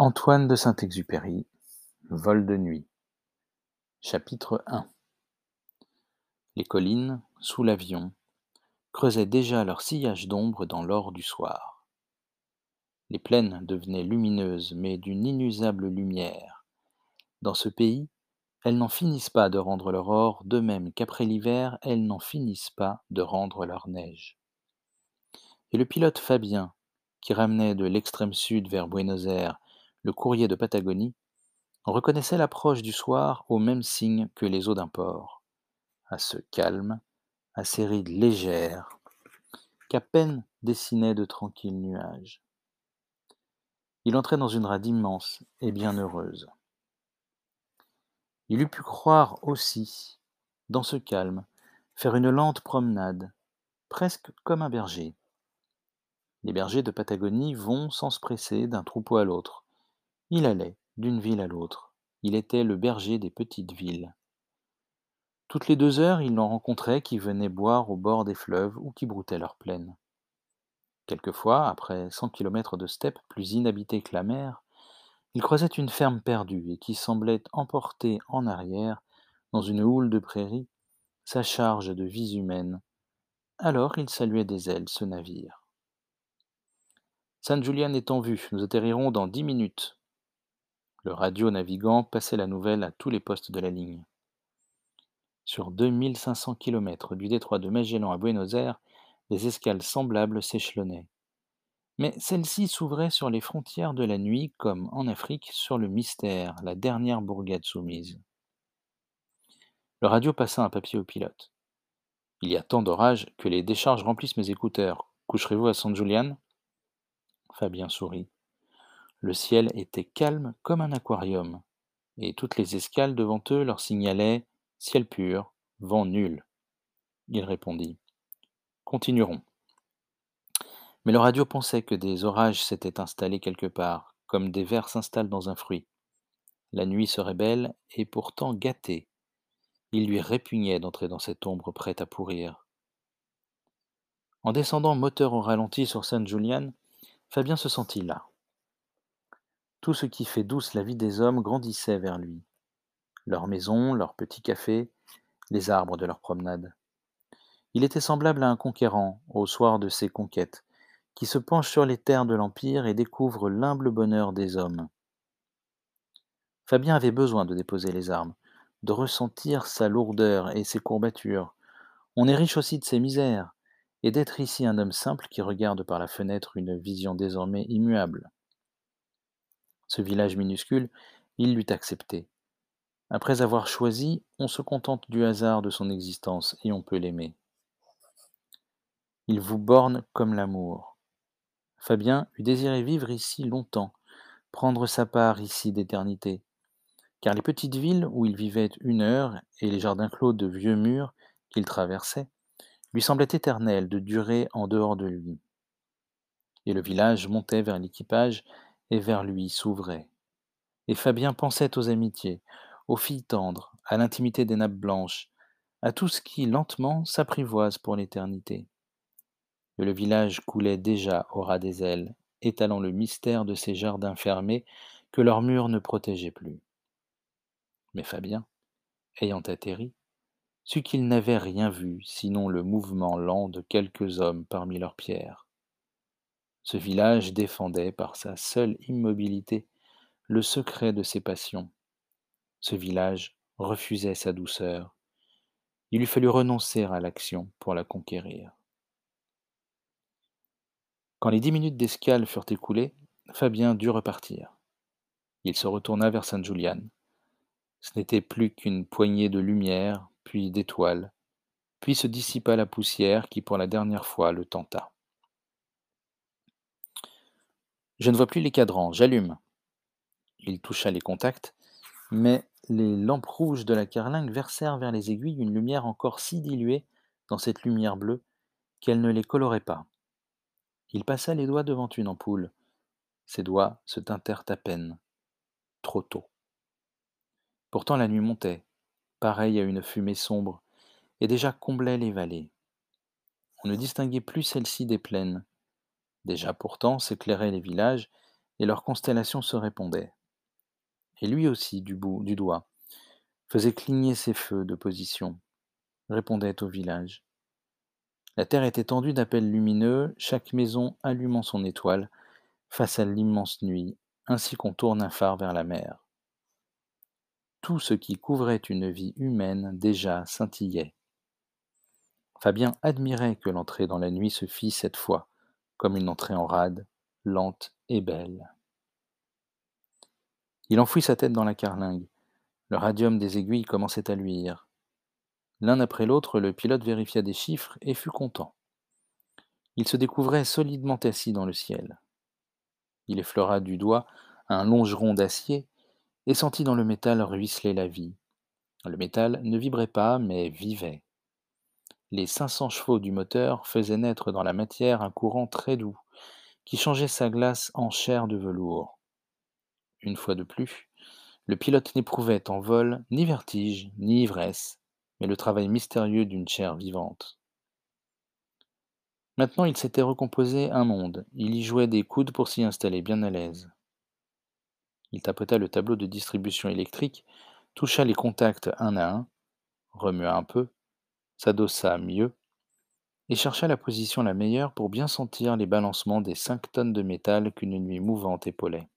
Antoine de Saint-Exupéry, Vol de nuit. Chapitre I Les collines, sous l'avion, creusaient déjà leur sillage d'ombre dans l'or du soir. Les plaines devenaient lumineuses, mais d'une inusable lumière. Dans ce pays, elles n'en finissent pas de rendre leur or, de même qu'après l'hiver, elles n'en finissent pas de rendre leur neige. Et le pilote Fabien, qui ramenait de l'extrême sud vers Buenos Aires le courrier de Patagonie, reconnaissait l'approche du soir au même signe que les eaux d'un port, à ce calme, à ces rides légères, qu'à peine dessinaient de tranquilles nuages. Il entrait dans une rade immense et bien heureuse. Il eût pu croire aussi, dans ce calme, faire une lente promenade, presque comme un berger. Les bergers de Patagonie vont sans se presser d'un troupeau à l'autre, il allait d'une ville à l'autre. Il était le berger des petites villes. Toutes les deux heures, il en rencontrait qui venaient boire au bord des fleuves ou qui broutaient leurs plaines. Quelquefois, après cent kilomètres de steppe plus inhabitée que la mer, il croisait une ferme perdue et qui semblait emporter en arrière, dans une houle de prairies, sa charge de vies humaines. Alors il saluait des ailes ce navire. San Julian est en vue, nous atterrirons dans dix minutes. Le radio-navigant passait la nouvelle à tous les postes de la ligne. Sur 2500 km du détroit de Magellan à Buenos Aires, des escales semblables s'échelonnaient. Mais celle-ci s'ouvrait sur les frontières de la nuit, comme en Afrique sur le mystère, la dernière bourgade soumise. Le radio passa un papier au pilote. Il y a tant d'orages que les décharges remplissent mes écouteurs. Coucherez-vous à San Julian? Fabien sourit. Le ciel était calme comme un aquarium, et toutes les escales devant eux leur signalaient ciel pur, vent nul. Il répondit Continuerons. Mais le radio pensait que des orages s'étaient installés quelque part, comme des vers s'installent dans un fruit. La nuit serait belle et pourtant gâtée. Il lui répugnait d'entrer dans cette ombre prête à pourrir. En descendant moteur au ralenti sur Saint Julian, Fabien se sentit là. Tout ce qui fait douce la vie des hommes grandissait vers lui. Leurs maisons, leurs petits cafés, les arbres de leurs promenades. Il était semblable à un conquérant, au soir de ses conquêtes, qui se penche sur les terres de l'Empire et découvre l'humble bonheur des hommes. Fabien avait besoin de déposer les armes, de ressentir sa lourdeur et ses courbatures. On est riche aussi de ses misères, et d'être ici un homme simple qui regarde par la fenêtre une vision désormais immuable. Ce village minuscule, il l'eût accepté. Après avoir choisi, on se contente du hasard de son existence et on peut l'aimer. Il vous borne comme l'amour. Fabien eût désiré vivre ici longtemps, prendre sa part ici d'éternité, car les petites villes où il vivait une heure et les jardins clos de vieux murs qu'il traversait lui semblaient éternels de durer en dehors de lui. Et le village montait vers l'équipage et vers lui s'ouvrait. Et Fabien pensait aux amitiés, aux filles tendres, à l'intimité des nappes blanches, à tout ce qui lentement s'apprivoise pour l'éternité. Le village coulait déjà au ras des ailes, étalant le mystère de ces jardins fermés que leurs murs ne protégeaient plus. Mais Fabien, ayant atterri, sut qu'il n'avait rien vu sinon le mouvement lent de quelques hommes parmi leurs pierres. Ce village défendait par sa seule immobilité le secret de ses passions. Ce village refusait sa douceur. Il eût fallu renoncer à l'action pour la conquérir. Quand les dix minutes d'escale furent écoulées, Fabien dut repartir. Il se retourna vers Saint Julian. Ce n'était plus qu'une poignée de lumière, puis d'étoiles, puis se dissipa la poussière qui pour la dernière fois le tenta. Je ne vois plus les cadrans, j'allume. Il toucha les contacts, mais les lampes rouges de la carlingue versèrent vers les aiguilles une lumière encore si diluée dans cette lumière bleue qu'elle ne les colorait pas. Il passa les doigts devant une ampoule. Ses doigts se tintèrent à peine, trop tôt. Pourtant la nuit montait, pareille à une fumée sombre, et déjà comblait les vallées. On ne distinguait plus celle-ci des plaines, Déjà pourtant s'éclairaient les villages, et leurs constellations se répondaient. Et lui aussi, du bout du doigt, faisait cligner ses feux de position, répondait au village. La terre était tendue d'appels lumineux, chaque maison allumant son étoile face à l'immense nuit, ainsi qu'on tourne un phare vers la mer. Tout ce qui couvrait une vie humaine déjà scintillait. Fabien admirait que l'entrée dans la nuit se fît cette fois, comme une entrée en rade, lente et belle. Il enfouit sa tête dans la carlingue. Le radium des aiguilles commençait à luire. L'un après l'autre, le pilote vérifia des chiffres et fut content. Il se découvrait solidement assis dans le ciel. Il effleura du doigt un longeron d'acier et sentit dans le métal ruisseler la vie. Le métal ne vibrait pas, mais vivait. Les 500 chevaux du moteur faisaient naître dans la matière un courant très doux, qui changeait sa glace en chair de velours. Une fois de plus, le pilote n'éprouvait en vol ni vertige, ni ivresse, mais le travail mystérieux d'une chair vivante. Maintenant, il s'était recomposé un monde. Il y jouait des coudes pour s'y installer bien à l'aise. Il tapota le tableau de distribution électrique, toucha les contacts un à un, remua un peu, s'adossa mieux, et chercha la position la meilleure pour bien sentir les balancements des cinq tonnes de métal qu'une nuit mouvante épaulait.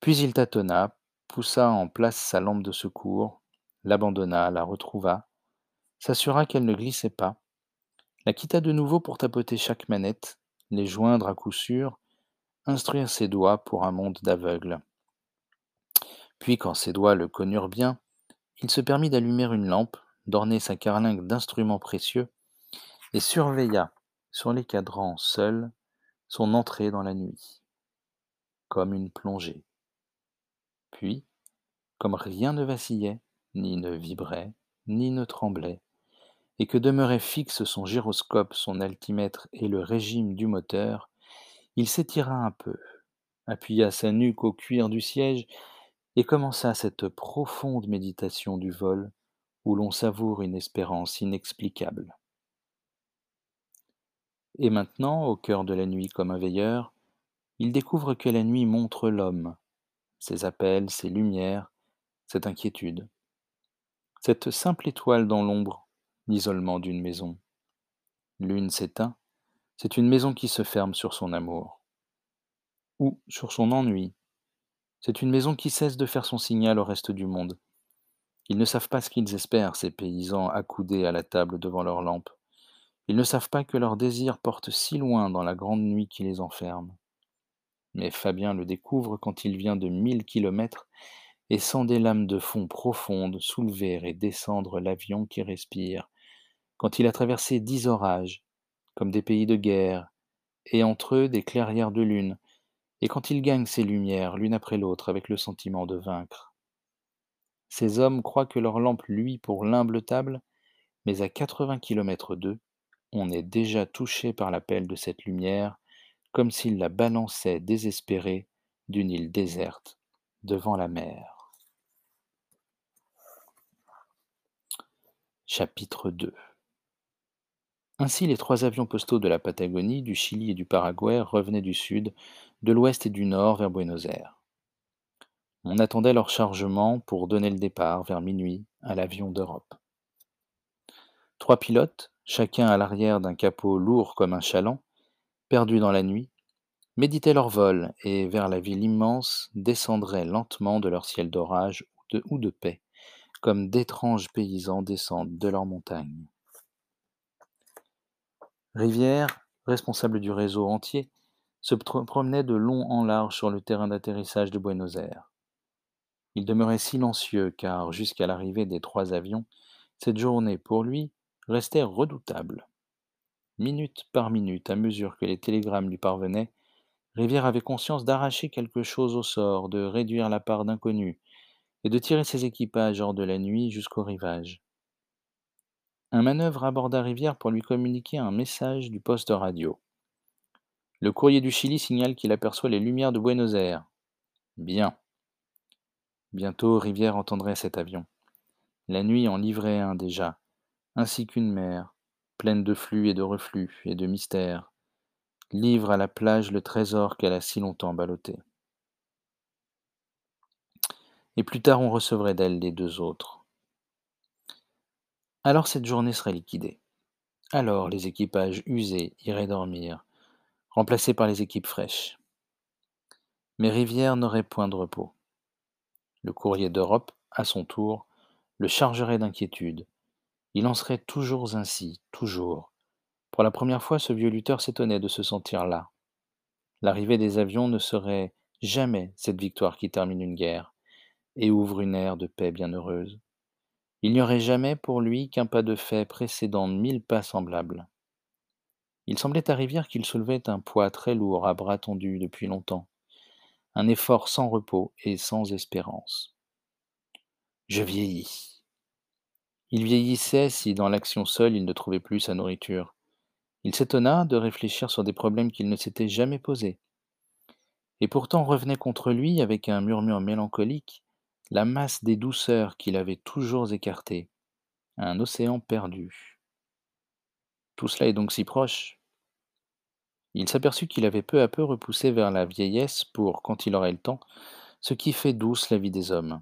Puis il tâtonna, poussa en place sa lampe de secours, l'abandonna, la retrouva, s'assura qu'elle ne glissait pas, la quitta de nouveau pour tapoter chaque manette, les joindre à coup sûr, instruire ses doigts pour un monde d'aveugles. Puis, quand ses doigts le connurent bien, il se permit d'allumer une lampe, d'orner sa carlingue d'instruments précieux, et surveilla, sur les cadrans seul, son entrée dans la nuit, comme une plongée. Puis, comme rien ne vacillait, ni ne vibrait, ni ne tremblait, et que demeuraient fixes son gyroscope, son altimètre et le régime du moteur, il s'étira un peu, appuya sa nuque au cuir du siège et commença cette profonde méditation du vol où l'on savoure une espérance inexplicable. Et maintenant, au cœur de la nuit comme un veilleur, il découvre que la nuit montre l'homme, ses appels, ses lumières, cette inquiétude. Cette simple étoile dans l'ombre, l'isolement d'une maison. L'une s'éteint, c'est une maison qui se ferme sur son amour. Ou sur son ennui. C'est une maison qui cesse de faire son signal au reste du monde. Ils ne savent pas ce qu'ils espèrent, ces paysans accoudés à la table devant leur lampe. Ils ne savent pas que leur désir porte si loin dans la grande nuit qui les enferme. Mais Fabien le découvre quand il vient de mille kilomètres et sent des lames de fond profondes soulever et descendre l'avion qui respire, quand il a traversé dix orages, comme des pays de guerre, et entre eux des clairières de lune, et quand il gagne ces lumières l'une après l'autre avec le sentiment de vaincre. Ces hommes croient que leur lampe luit pour l'humble table, mais à quatre-vingts kilomètres d'eux, on est déjà touché par l'appel de cette lumière comme s'il la balançait désespérée d'une île déserte devant la mer. Chapitre 2 Ainsi les trois avions postaux de la Patagonie, du Chili et du Paraguay revenaient du sud, de l'ouest et du nord vers Buenos Aires. On attendait leur chargement pour donner le départ vers minuit à l'avion d'Europe. Trois pilotes, chacun à l'arrière d'un capot lourd comme un chaland, perdus dans la nuit, méditaient leur vol et, vers la ville immense, descendraient lentement de leur ciel d'orage ou de paix, comme d'étranges paysans descendent de leurs montagnes. Rivière, responsable du réseau entier, se promenait de long en large sur le terrain d'atterrissage de Buenos Aires. Il demeurait silencieux car, jusqu'à l'arrivée des trois avions, cette journée, pour lui, restait redoutable. Minute par minute, à mesure que les télégrammes lui parvenaient, Rivière avait conscience d'arracher quelque chose au sort, de réduire la part d'inconnus, et de tirer ses équipages hors de la nuit jusqu'au rivage. Un manœuvre aborda Rivière pour lui communiquer un message du poste radio. Le courrier du Chili signale qu'il aperçoit les lumières de Buenos Aires. Bien. Bientôt Rivière entendrait cet avion. La nuit en livrait un déjà, ainsi qu'une mer, pleine de flux et de reflux et de mystères, livre à la plage le trésor qu'elle a si longtemps ballotté. Et plus tard on recevrait d'elle les deux autres. Alors cette journée serait liquidée. Alors les équipages usés iraient dormir, remplacés par les équipes fraîches. Mais Rivière n'aurait point de repos. Le courrier d'Europe, à son tour, le chargerait d'inquiétude. Il en serait toujours ainsi, toujours. Pour la première fois, ce vieux lutteur s'étonnait de se sentir là. L'arrivée des avions ne serait jamais cette victoire qui termine une guerre et ouvre une ère de paix bienheureuse. Il n'y aurait jamais pour lui qu'un pas de fait précédant mille pas semblables. Il semblait à Rivière qu'il soulevait un poids très lourd à bras tendus depuis longtemps, un effort sans repos et sans espérance. Je vieillis. Il vieillissait si dans l'action seule il ne trouvait plus sa nourriture. Il s'étonna de réfléchir sur des problèmes qu'il ne s'était jamais posés. Et pourtant revenait contre lui, avec un murmure mélancolique, la masse des douceurs qu'il avait toujours écartées, un océan perdu. Tout cela est donc si proche. Il s'aperçut qu'il avait peu à peu repoussé vers la vieillesse pour, quand il aurait le temps, ce qui fait douce la vie des hommes,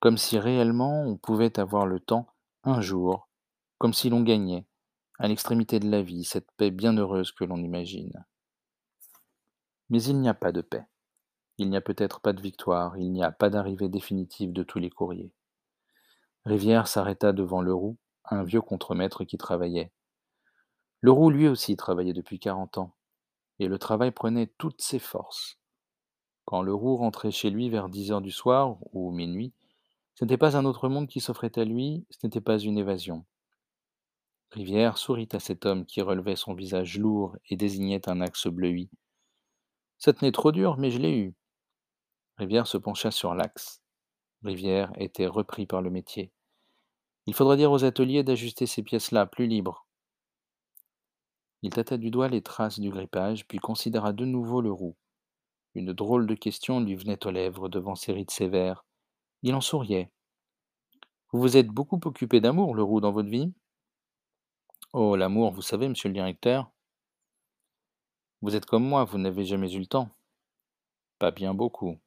comme si réellement on pouvait avoir le temps un jour, comme si l'on gagnait, à l'extrémité de la vie, cette paix bienheureuse que l'on imagine. Mais il n'y a pas de paix. Il n'y a peut-être pas de victoire, il n'y a pas d'arrivée définitive de tous les courriers. Rivière s'arrêta devant Leroux, un vieux contremaître qui travaillait. Leroux lui aussi travaillait depuis quarante ans, et le travail prenait toutes ses forces. Quand Leroux rentrait chez lui vers dix heures du soir ou minuit, ce n'était pas un autre monde qui s'offrait à lui, ce n'était pas une évasion. Rivière sourit à cet homme qui relevait son visage lourd et désignait un axe bleui. Ça tenait trop dur, mais je l'ai eu. Rivière se pencha sur l'axe. Rivière était repris par le métier. Il faudrait dire aux ateliers d'ajuster ces pièces-là, plus libres. Il tâta du doigt les traces du grippage, puis considéra de nouveau le roux. Une drôle de question lui venait aux lèvres devant ses rides sévères. Il en souriait. Vous vous êtes beaucoup occupé d'amour, le roux, dans votre vie? Oh, l'amour, vous savez, monsieur le directeur. Vous êtes comme moi, vous n'avez jamais eu le temps. Pas bien beaucoup.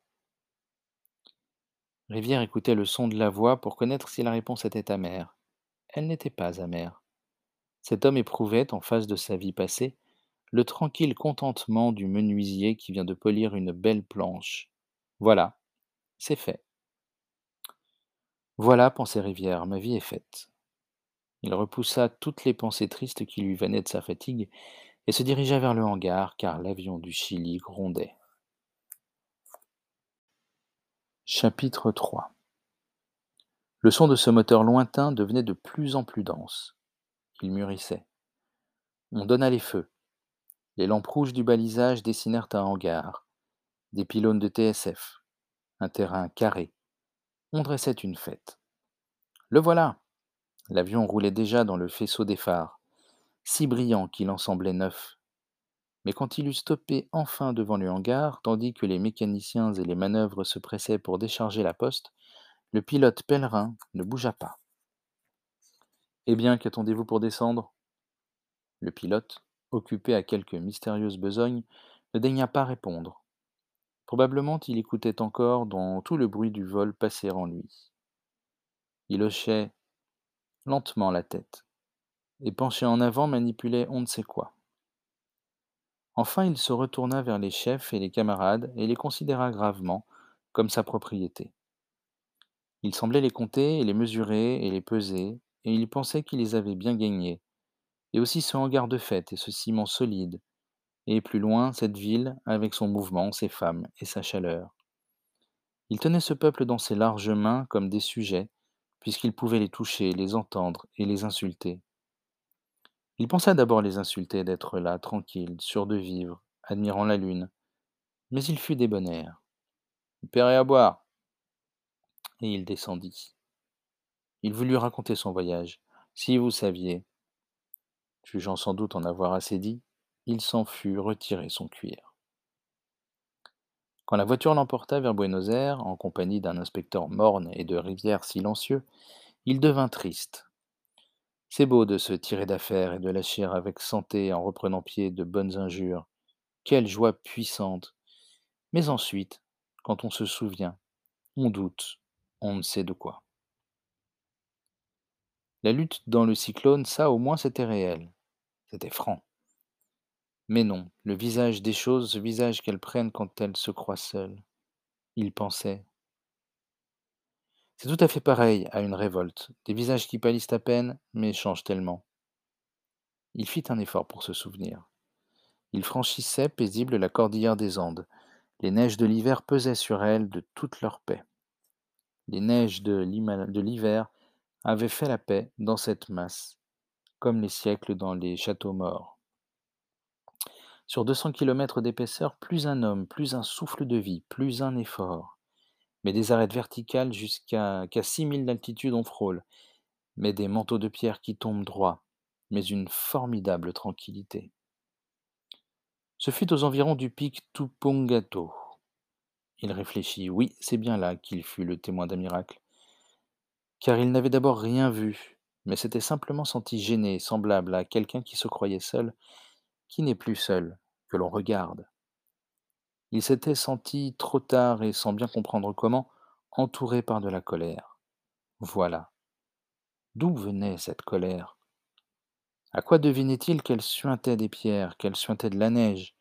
Rivière écoutait le son de la voix pour connaître si la réponse était amère. Elle n'était pas amère. Cet homme éprouvait, en face de sa vie passée, le tranquille contentement du menuisier qui vient de polir une belle planche. Voilà, c'est fait. Voilà, pensait Rivière, ma vie est faite. Il repoussa toutes les pensées tristes qui lui venaient de sa fatigue et se dirigea vers le hangar car l'avion du Chili grondait. Chapitre 3 Le son de ce moteur lointain devenait de plus en plus dense. Il mûrissait. On donna les feux. Les lampes rouges du balisage dessinèrent un hangar, des pylônes de TSF, un terrain carré. On dressait une fête. Le voilà L'avion roulait déjà dans le faisceau des phares, si brillant qu'il en semblait neuf, mais quand il eut stoppé enfin devant le hangar, tandis que les mécaniciens et les manœuvres se pressaient pour décharger la poste, le pilote pèlerin ne bougea pas. Eh bien, qu'attendez-vous pour descendre? Le pilote, occupé à quelque mystérieuse besogne, ne daigna pas répondre. Probablement il écoutait encore dans tout le bruit du vol passer en lui. Il hochait lentement la tête, et penché en avant manipulait on ne sait quoi. Enfin il se retourna vers les chefs et les camarades et les considéra gravement, comme sa propriété. Il semblait les compter et les mesurer et les peser, et il pensait qu'il les avait bien gagnés, et aussi ce hangar de fête et ce ciment solide, et plus loin cette ville avec son mouvement, ses femmes et sa chaleur. Il tenait ce peuple dans ses larges mains comme des sujets, puisqu'il pouvait les toucher, les entendre et les insulter. Il pensa d'abord les insulter d'être là, tranquille, sûr de vivre, admirant la lune. Mais il fut débonnaire. Paierai à boire. Et il descendit. Il voulut raconter son voyage. Si vous saviez. Jugeant sans doute en avoir assez dit, il s'en fut retirer son cuir. Quand la voiture l'emporta vers Buenos Aires, en compagnie d'un inspecteur morne et de rivières silencieux, il devint triste. C'est beau de se tirer d'affaire et de lâcher avec santé en reprenant pied de bonnes injures. Quelle joie puissante Mais ensuite, quand on se souvient, on doute, on ne sait de quoi. La lutte dans le cyclone, ça au moins c'était réel, c'était franc. Mais non, le visage des choses, ce visage qu'elles prennent quand elles se croient seules. Il pensait. C'est tout à fait pareil à une révolte, des visages qui pâlissent à peine, mais changent tellement. Il fit un effort pour se souvenir. Il franchissait paisible la cordillère des Andes. Les neiges de l'hiver pesaient sur elle de toute leur paix. Les neiges de l'hiver avaient fait la paix dans cette masse, comme les siècles dans les châteaux morts. Sur 200 kilomètres d'épaisseur, plus un homme, plus un souffle de vie, plus un effort. Mais des arêtes verticales jusqu'à qu'à 6000 d'altitude on frôle, mais des manteaux de pierre qui tombent droit, mais une formidable tranquillité. Ce fut aux environs du pic Tupungato. Il réfléchit, oui, c'est bien là qu'il fut le témoin d'un miracle. Car il n'avait d'abord rien vu, mais s'était simplement senti gêné, semblable à quelqu'un qui se croyait seul, qui n'est plus seul, que l'on regarde. Il s'était senti trop tard et sans bien comprendre comment, entouré par de la colère. Voilà. D'où venait cette colère? À quoi devinait-il qu'elle suintait des pierres, qu'elle suintait de la neige?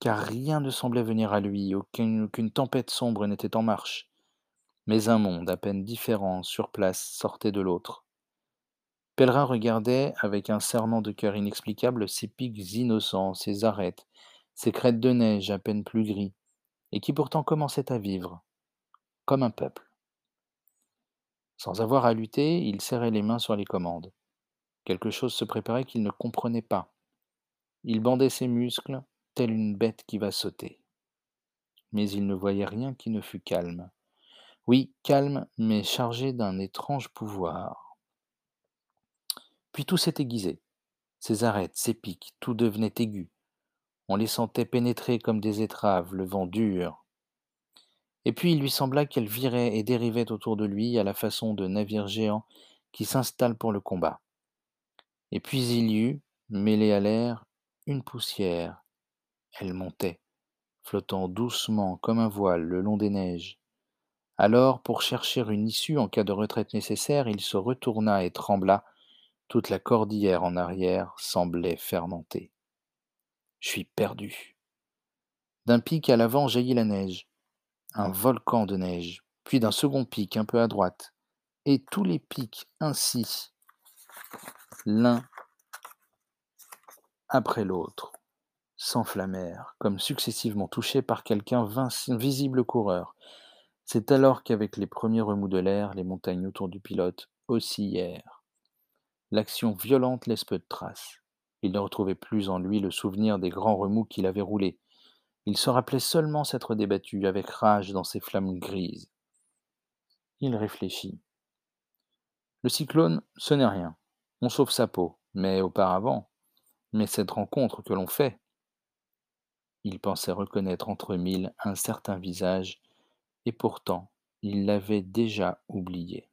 Car rien ne semblait venir à lui, aucune, aucune tempête sombre n'était en marche. Mais un monde à peine différent sur place sortait de l'autre. Pèlerin regardait, avec un serment de cœur inexplicable, ces pics innocents, ces arêtes, ces crêtes de neige à peine plus gris, et qui pourtant commençaient à vivre, comme un peuple. Sans avoir à lutter, il serrait les mains sur les commandes. Quelque chose se préparait qu'il ne comprenait pas. Il bandait ses muscles, telle une bête qui va sauter. Mais il ne voyait rien qui ne fût calme. Oui, calme, mais chargé d'un étrange pouvoir. Puis tout s'est aiguisé. Ses arêtes, ses pics, tout devenait aigu. On les sentait pénétrer comme des étraves, le vent dur. Et puis il lui sembla qu'elles viraient et dérivaient autour de lui à la façon de navires géants qui s'installent pour le combat. Et puis il y eut, mêlée à l'air, une poussière. Elle montait, flottant doucement comme un voile le long des neiges. Alors, pour chercher une issue en cas de retraite nécessaire, il se retourna et trembla, toute la cordillère en arrière semblait fermenter. Je suis perdu. D'un pic à l'avant jaillit la neige, un volcan de neige, puis d'un second pic un peu à droite, et tous les pics ainsi, l'un après l'autre, s'enflammèrent, comme successivement touchés par quelqu'un visible coureur. C'est alors qu'avec les premiers remous de l'air, les montagnes autour du pilote oscillèrent. L'action violente laisse peu de traces. Il ne retrouvait plus en lui le souvenir des grands remous qu'il avait roulés. Il se rappelait seulement s'être débattu avec rage dans ces flammes grises. Il réfléchit. Le cyclone, ce n'est rien. On sauve sa peau. Mais auparavant, mais cette rencontre que l'on fait. Il pensait reconnaître entre mille un certain visage, et pourtant il l'avait déjà oublié.